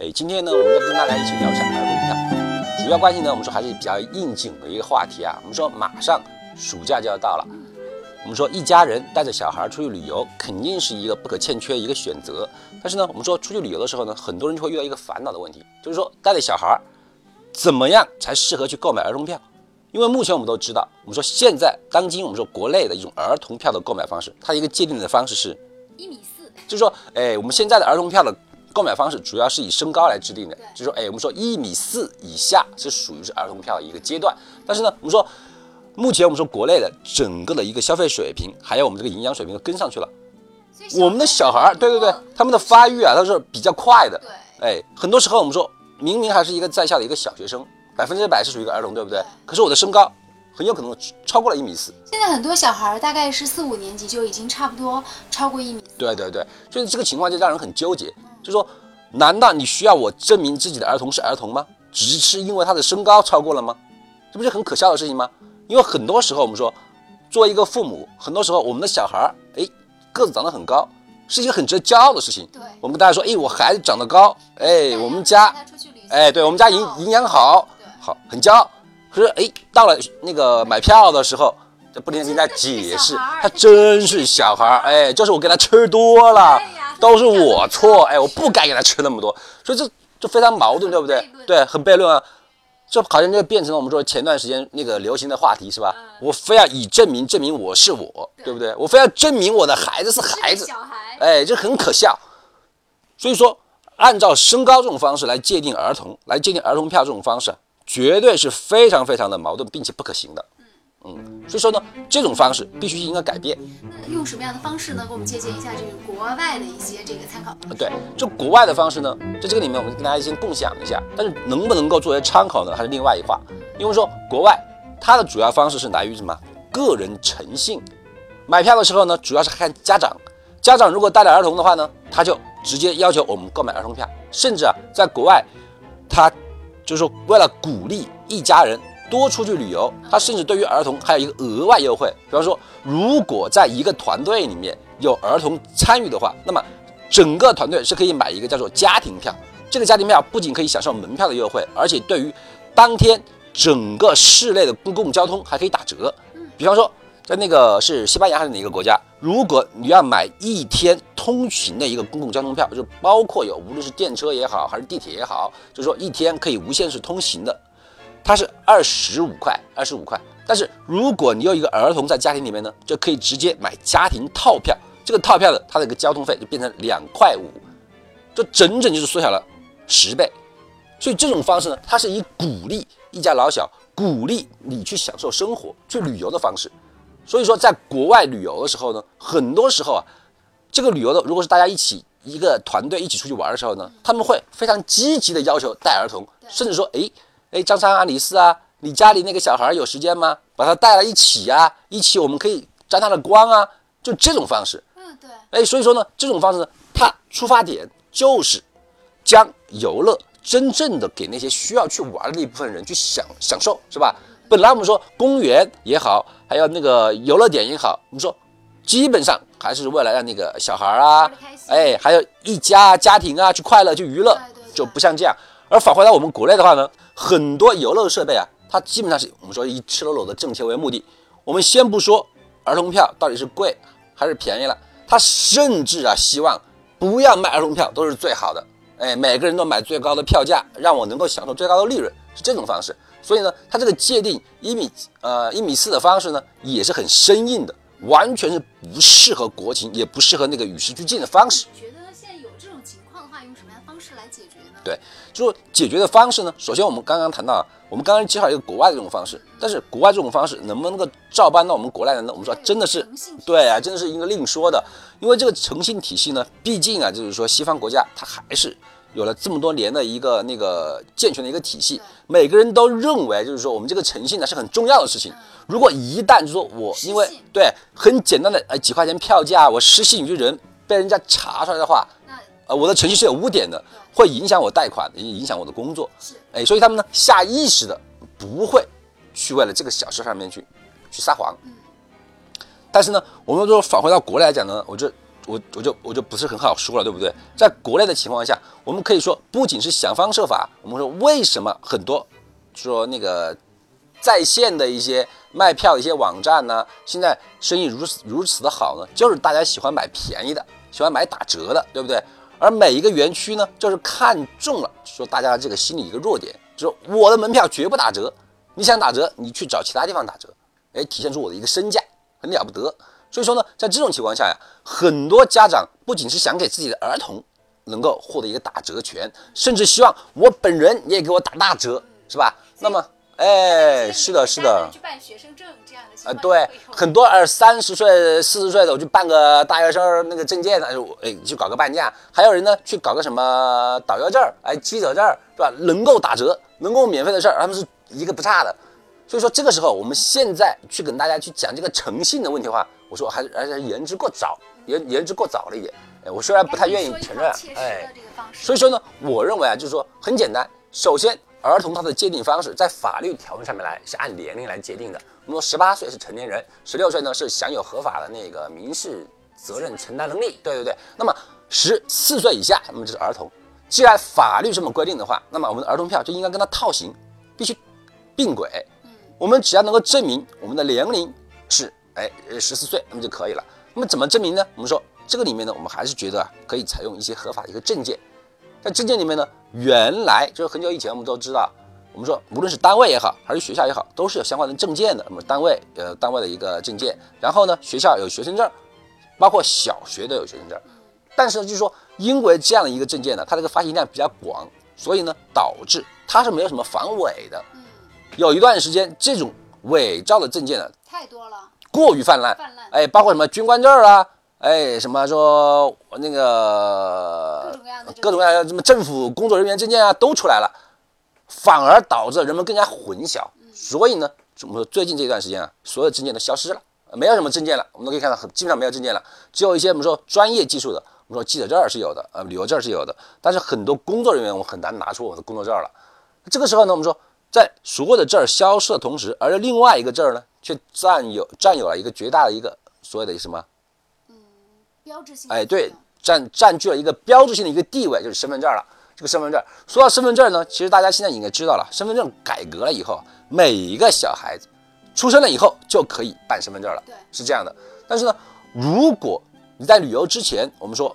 哎，今天呢，我们就跟大家一起聊一下儿童票。主要关系呢，我们说还是比较应景的一个话题啊。我们说马上暑假就要到了，我们说一家人带着小孩出去旅游，肯定是一个不可欠缺的一个选择。但是呢，我们说出去旅游的时候呢，很多人就会遇到一个烦恼的问题，就是说带着小孩，怎么样才适合去购买儿童票？因为目前我们都知道，我们说现在当今我们说国内的一种儿童票的购买方式，它一个界定的方式是一米四，就是说，哎，我们现在的儿童票的购买方式主要是以身高来制定的，就是说，哎，我们说一米四以下是属于是儿童票的一个阶段。但是呢，我们说目前我们说国内的整个的一个消费水平，还有我们这个营养水平都跟上去了。我们的小孩儿，对对对，他们的发育啊，都是比较快的。对，哎，很多时候我们说明明还是一个在校的一个小学生，百分之百是属于一个儿童，对不对？可是我的身高很有可能超过了一米四。现在很多小孩儿大概是四五年级就已经差不多超过一米。对对对，所以这个情况就让人很纠结，就说，难道你需要我证明自己的儿童是儿童吗？只是因为他的身高超过了吗？这不是很可笑的事情吗？因为很多时候我们说，作为一个父母，很多时候我们的小孩儿，哎，个子长得很高，是一个很值得骄傲的事情。对，我们跟大家说，哎，我孩子长得高，哎，我们家带他出去旅行哎，对我们家营营养好，好，很骄傲。可是，哎，到了那个买票的时候，就不停地跟大家解释，他真是小孩儿，哎，就是我给他吃多了都是我错，哎，我不该给他吃那么多，所以这就非常矛盾，对不对？对，很悖论啊。这好像就变成了我们说前段时间那个流行的话题是吧？嗯我非要以证明证明我是我，对不对？我非要证明我的孩子是孩子，小孩，哎，这很可笑。所以说，按照身高这种方式来界定儿童，来界定儿童票这种方式，绝对是非常非常的矛盾，并且不可行的。嗯，所以说呢，这种方式必须应该改变。那用什么样的方式呢？给我们借鉴一下这个国外的一些这个参考。对，就国外的方式呢，在这个里面我们跟大家先共享一下，但是能不能够作为参考呢，还是另外一话。因为说国外它的主要方式是来于什么？个人诚信。买票的时候呢，主要是看家长，家长如果带着儿童的话呢，他就直接要求我们购买儿童票，甚至啊，在国外，他就是说为了鼓励一家人多出去旅游，他甚至对于儿童还有一个额外优惠。比方说，如果在一个团队里面有儿童参与的话，那么整个团队是可以买一个叫做家庭票。这个家庭票不仅可以享受门票的优惠，而且对于当天整个市内的公共交通还可以打折。比方说，在那个是西班牙还是哪个国家，如果你要买一天通行的一个公共交通票，就包括有无论是电车也好，还是地铁也好，就是说一天可以无限制通行的，它是二十五块，二十五块。但是如果你有一个儿童在家庭里面呢，就可以直接买家庭套票，这个套票的它的一个交通费就变成两块五，这整整就是缩小了十倍。所以这种方式呢，它是以鼓励一家老小，鼓励你去享受生活、去旅游的方式。所以说，在国外旅游的时候呢，很多时候啊，这个旅游的如果是大家一起一个团队一起出去玩的时候呢，他们会非常积极的要求带儿童，甚至说，哎哎，张三啊、李四啊，你家里那个小孩有时间吗？把他带来一起啊，一起我们可以沾他的光啊，就这种方式。嗯，对，哎，所以说呢，这种方式呢，它出发点就是将游乐真正的给那些需要去玩的那一部分人去享享受，是吧？本来我们说公园也好，还有那个游乐点也好，我们说基本上还是为了让那个小孩啊玩得开，心哎，还有一家家庭啊去快乐去娱乐就不像这样。而返回到我们国内的话呢，很多游乐设备啊，它基本上是我们说以赤裸裸的挣钱为目的。我们先不说儿童票到底是贵还是便宜了，他甚至啊希望不要卖儿童票都是最好的。哎，每个人都买最高的票价，让我能够享受最高的利润，是这种方式。所以呢，它这个界定一米呃一米四的方式呢，也是很生硬的，完全是不适合国情，也不适合那个与时俱进的方式。对，就说解决的方式呢，首先我们刚刚谈到啊，我们刚刚介绍一个国外的这种方式，但是国外这种方式能不能够照搬到我们国内来呢？我们说真的是对啊，真的是一个另说的，因为这个诚信体系呢，毕竟啊，就是说西方国家它还是有了这么多年的一个那个健全的一个体系，每个人都认为就是说我们这个诚信呢是很重要的事情。如果一旦就是说我因为对很简单的呃几块钱票价，我失信于人，被人家查出来的话，那呃，我的程序是有污点的，会影响我贷款，也影响我的工作。是哎，所以他们呢下意识的不会去为了这个小事上面去去撒谎。但是呢，我们说返回到国内来讲呢，我就我我就我就不是很好说了，对不对？在国内的情况下，我们可以说，不仅是想方设法，我们说为什么很多说那个在线的一些卖票的一些网站呢，现在生意如此如此的好呢？就是大家喜欢买便宜的，喜欢买打折的，对不对？而每一个园区呢，就是看中了说大家这个心理一个弱点，就是我的门票绝不打折，你想打折，你去找其他地方打折，哎，体现出我的一个身价很了不得。所以说呢，在这种情况下呀，很多家长不仅是想给自己的儿童能够获得一个打折权，甚至希望我本人你也给我打大折，是吧？那么，哎，是的，是的。去办学生证这样的啊，对，很多二三十岁、四十岁的，我去办个大学生那个证件，哎，哎，去搞个半价。还有人呢，去搞个什么导游证哎，记者证是吧？能够打折、能够免费的事儿，他们是一个不差的。所以说，这个时候我们现在去跟大家去讲这个诚信的问题的话，我说还是还是言之过早，言言之过早了一点。哎，我虽然不太愿意承认，哎，所以说呢，我认为啊，就是说很简单。首先，儿童他的界定方式在法律条文上面来是按年龄来界定的。我们说十八岁是成年人，十六岁呢是享有合法的那个民事责任承担能力。对对对。那么十四岁以下，那么就是儿童。既然法律这么规定的话，那么我们的儿童票就应该跟他套型，必须并轨。我们只要能够证明我们的年龄是哎十四岁，那么就可以了。那么怎么证明呢？我们说这个里面呢，我们还是觉得啊，可以采用一些合法的一个证件。在证件里面呢，原来就是很久以前我们都知道，我们说无论是单位也好，还是学校也好，都是有相关的证件的。那么单位呃单位的一个证件，然后呢学校有学生证，包括小学都有学生证。但是就是说，因为这样的一个证件呢，它这个发行量比较广，所以呢导致它是没有什么防伪的。有一段时间，这种伪造的证件呢，太多了，过于泛滥。泛滥，哎，包括什么军官证啊，哎，什么说那个各种各样的各种各样的什么政府工作人员证件啊，都出来了，反而导致人们更加混淆。所以呢，我们说最近这段时间啊，所有证件都消失了，没有什么证件了。我们都可以看到，基本上没有证件了，只有一些我们说专业技术的，我们说记者证是有的，呃，旅游证是有的，但是很多工作人员我很难拿出我的工作证了。这个时候呢，我们说。在所有的证儿消失的同时，而另外一个证儿呢，却占有占有了一个绝大的一个所谓的什么？嗯，标志性。哎，对，占占据了一个标志性的一个地位，就是身份证了。这个身份证，说到身份证呢，其实大家现在应该知道了，身份证改革了以后，每一个小孩子出生了以后就可以办身份证了。对，是这样的。但是呢，如果你在旅游之前，我们说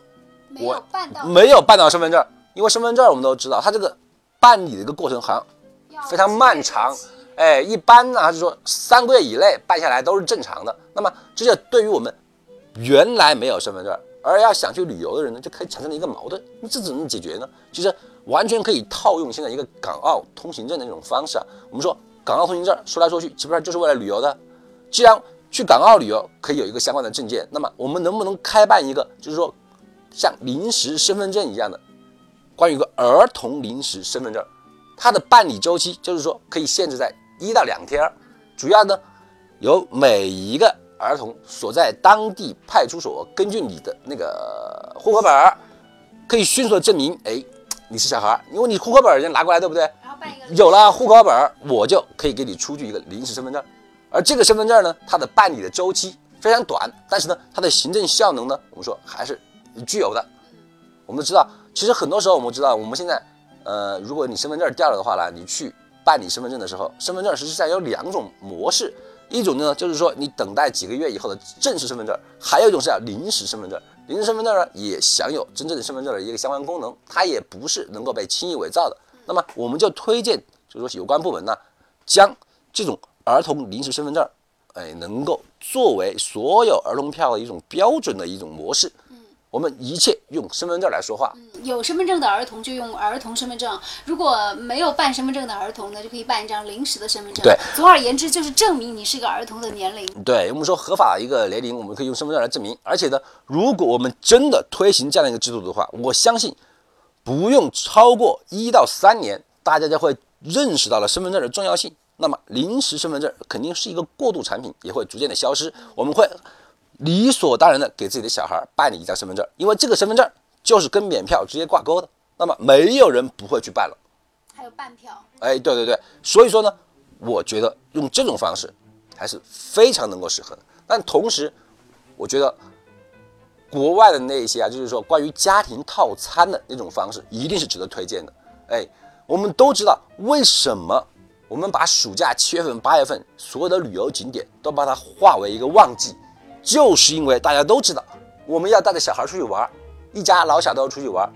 没有办到，没有办到身份证，因为身份证我们都知道，它这个办理的一个过程好像。非常漫长，哎，一般呢还是说三个月以内办下来都是正常的。那么这就对于我们原来没有身份证而要想去旅游的人呢，就可以产生了一个矛盾。那这怎么解决呢？其实完全可以套用现在一个港澳通行证的那种方式啊。我们说港澳通行证说来说去，基本上就是为了旅游的。既然去港澳旅游可以有一个相关的证件，那么我们能不能开办一个，就是说像临时身份证一样的，关于一个儿童临时身份证？它的办理周期就是说可以限制在一到两天，主要呢由每一个儿童所在当地派出所根据你的那个户口本儿，可以迅速的证明，哎，你是小孩，因为你户口本儿已经拿过来，对不对？然后办一个有了户口本儿，我就可以给你出具一个临时身份证，而这个身份证呢，它的办理的周期非常短，但是呢，它的行政效能呢，我们说还是具有的。我们都知道，其实很多时候我们知道，我们现在。呃，如果你身份证掉了的话呢，你去办理身份证的时候，身份证实际上有两种模式，一种呢就是说你等待几个月以后的正式身份证，还有一种是叫临时身份证。临时身份证呢也享有真正的身份证的一个相关功能，它也不是能够被轻易伪造的。那么我们就推荐，就是说有关部门呢，将这种儿童临时身份证，哎，能够作为所有儿童票的一种标准的一种模式。我们一切用身份证来说话。有身份证的儿童就用儿童身份证，如果没有办身份证的儿童呢，就可以办一张临时的身份证。对，总而言之就是证明你是一个儿童的年龄。对我们说合法一个年龄，我们可以用身份证来证明。而且呢，如果我们真的推行这样的一个制度的话，我相信不用超过一到三年，大家就会认识到了身份证的重要性。那么临时身份证肯定是一个过渡产品，也会逐渐的消失。我们会。理所当然的给自己的小孩办理一张身份证，因为这个身份证就是跟免票直接挂钩的，那么没有人不会去办了。还有半票？哎，对对对，所以说呢，我觉得用这种方式还是非常能够适合的。但同时，我觉得国外的那些啊，就是说关于家庭套餐的那种方式，一定是值得推荐的。哎，我们都知道为什么我们把暑假七月份、八月份所有的旅游景点都把它划为一个旺季，就是因为大家都知道我们要带着小孩出去玩，一家老小都要出去玩，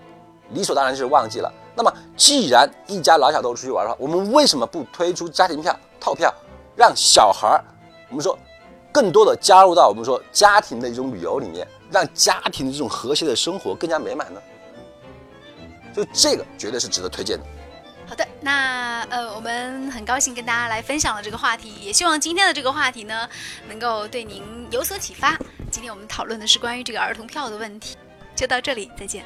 理所当然就是旺季了。那么既然一家老小都出去玩的话，我们为什么不推出家庭票套票，让小孩我们说更多的加入到我们说家庭的一种旅游里面？让家庭的这种和谐的生活更加美满呢？就这个绝对是值得推荐的。好的，那呃，我们很高兴跟大家来分享了这个话题，也希望今天的这个话题呢，能够对您有所启发。今天我们讨论的是关于这个儿童票的问题，就到这里，再见。